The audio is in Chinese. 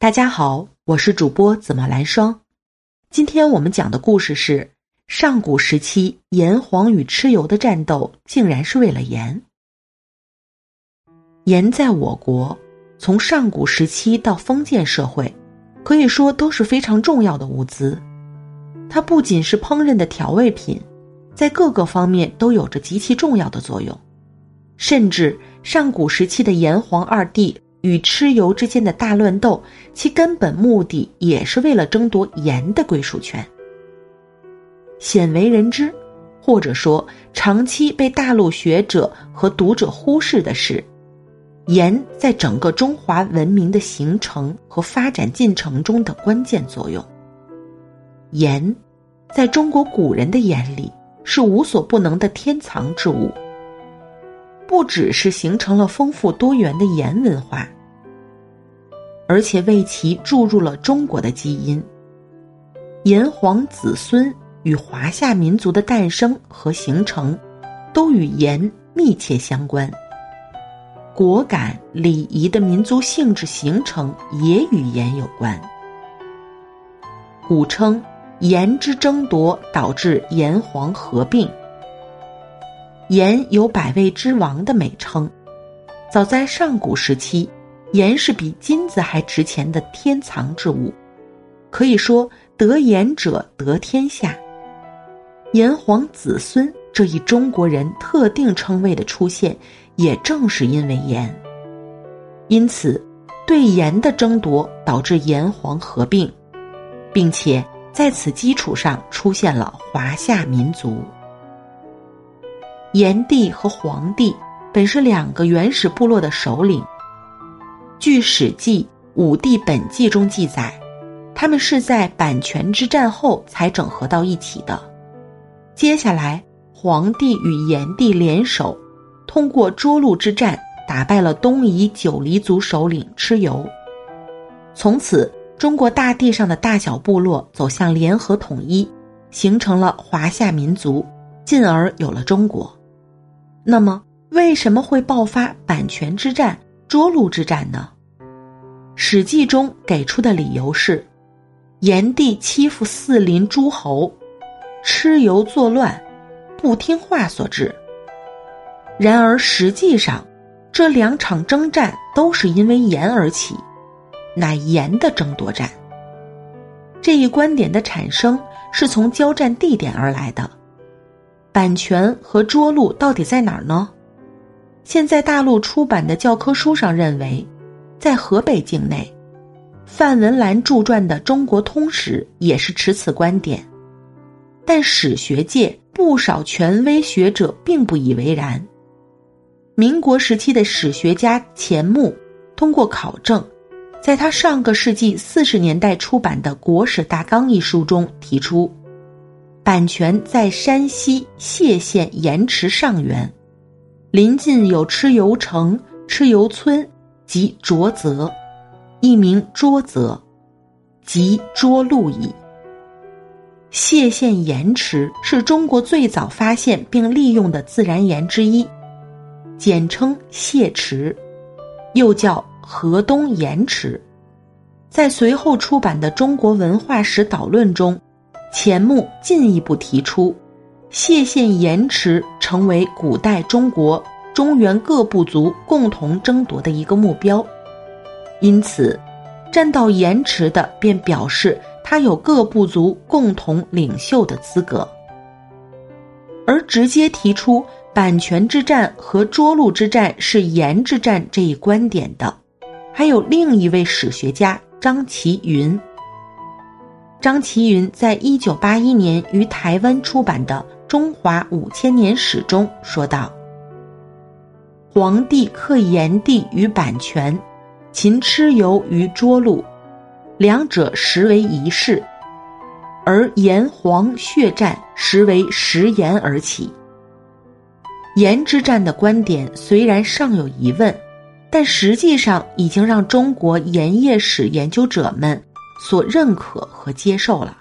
大家好，我是主播紫墨蓝霜。今天我们讲的故事是上古时期炎黄与蚩尤的战斗，竟然是为了盐。盐在我国从上古时期到封建社会，可以说都是非常重要的物资。它不仅是烹饪的调味品，在各个方面都有着极其重要的作用。甚至上古时期的炎黄二帝。与蚩尤之间的大乱斗，其根本目的也是为了争夺盐的归属权。鲜为人知，或者说长期被大陆学者和读者忽视的是，盐在整个中华文明的形成和发展进程中的关键作用。盐，在中国古人的眼里是无所不能的天藏之物。不只是形成了丰富多元的盐文化，而且为其注入了中国的基因。炎黄子孙与华夏民族的诞生和形成，都与盐密切相关。果敢礼仪的民族性质形成也与盐有关。古称盐之争夺导致炎黄合并。盐有百味之王的美称，早在上古时期，盐是比金子还值钱的天藏之物，可以说得盐者得天下。炎黄子孙这一中国人特定称谓的出现，也正是因为盐。因此，对盐的争夺导致炎黄合并，并且在此基础上出现了华夏民族。炎帝和黄帝本是两个原始部落的首领。据《史记·武帝本纪》中记载，他们是在阪泉之战后才整合到一起的。接下来，黄帝与炎帝联手，通过涿鹿之战打败了东夷九黎族首领蚩尤。从此，中国大地上的大小部落走向联合统一，形成了华夏民族，进而有了中国。那么，为什么会爆发阪泉之战、涿鹿之战呢？《史记》中给出的理由是，炎帝欺负四邻诸侯，蚩尤作乱，不听话所致。然而，实际上，这两场征战都是因为盐而起，乃盐的争夺战。这一观点的产生是从交战地点而来的。版权和涿鹿到底在哪儿呢？现在大陆出版的教科书上认为，在河北境内。范文澜著传的《中国通史》也是持此观点，但史学界不少权威学者并不以为然。民国时期的史学家钱穆通过考证，在他上个世纪四十年代出版的《国史大纲》一书中提出。版权在山西谢县盐池上源，临近有蚩尤城、蚩尤村及卓泽，一名涿泽，即涿鹿矣。谢县盐池是中国最早发现并利用的自然盐之一，简称谢池，又叫河东盐池。在随后出版的《中国文化史导论》中。钱穆进一步提出，谢县盐池成为古代中国中原各部族共同争夺的一个目标，因此，占到盐池的便表示他有各部族共同领袖的资格。而直接提出阪泉之战和涿鹿之战是盐之战这一观点的，还有另一位史学家张其云。张其云在一九八一年于台湾出版的《中华五千年史》中说道：“黄帝克炎帝于阪泉，秦蚩尤于涿鹿，两者实为一事，而炎黄血战实为食盐而起。盐之战的观点虽然尚有疑问，但实际上已经让中国盐业史研究者们。”所认可和接受了。